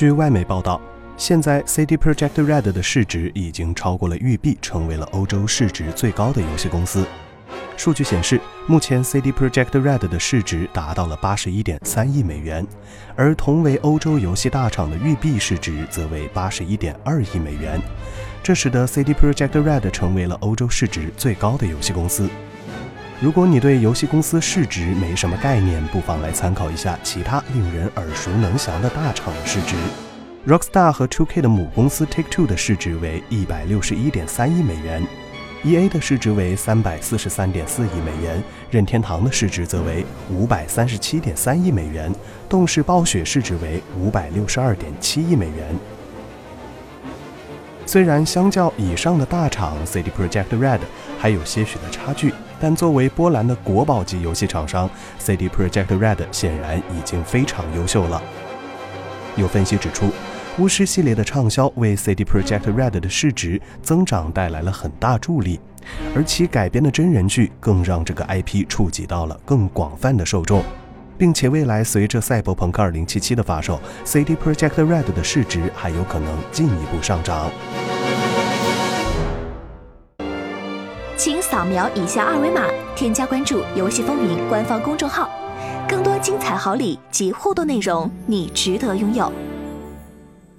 据外媒报道，现在 CD Projekt Red 的市值已经超过了育碧，成为了欧洲市值最高的游戏公司。数据显示，目前 CD Projekt Red 的市值达到了八十一点三亿美元，而同为欧洲游戏大厂的育碧市值则为八十一点二亿美元，这使得 CD Projekt Red 成为了欧洲市值最高的游戏公司。如果你对游戏公司市值没什么概念，不妨来参考一下其他令人耳熟能详的大厂的市值。Rockstar 和 2K 的母公司 Take Two 的市值为一百六十一点三亿美元。E A 的市值为三百四十三点四亿美元，任天堂的市值则为五百三十七点三亿美元，动视暴雪市值为五百六十二点七亿美元。虽然相较以上的大厂，CD Projekt Red 还有些许的差距，但作为波兰的国宝级游戏厂商，CD Projekt Red 显然已经非常优秀了。有分析指出。巫师系列的畅销为 CD Projekt Red 的市值增长带来了很大助力，而其改编的真人剧更让这个 IP 触及到了更广泛的受众，并且未来随着《赛博朋克2077》的发售，CD Project Red 的市值还有可能进一步上涨。请扫描以下二维码，添加关注“游戏风云”官方公众号，更多精彩好礼及互动内容，你值得拥有。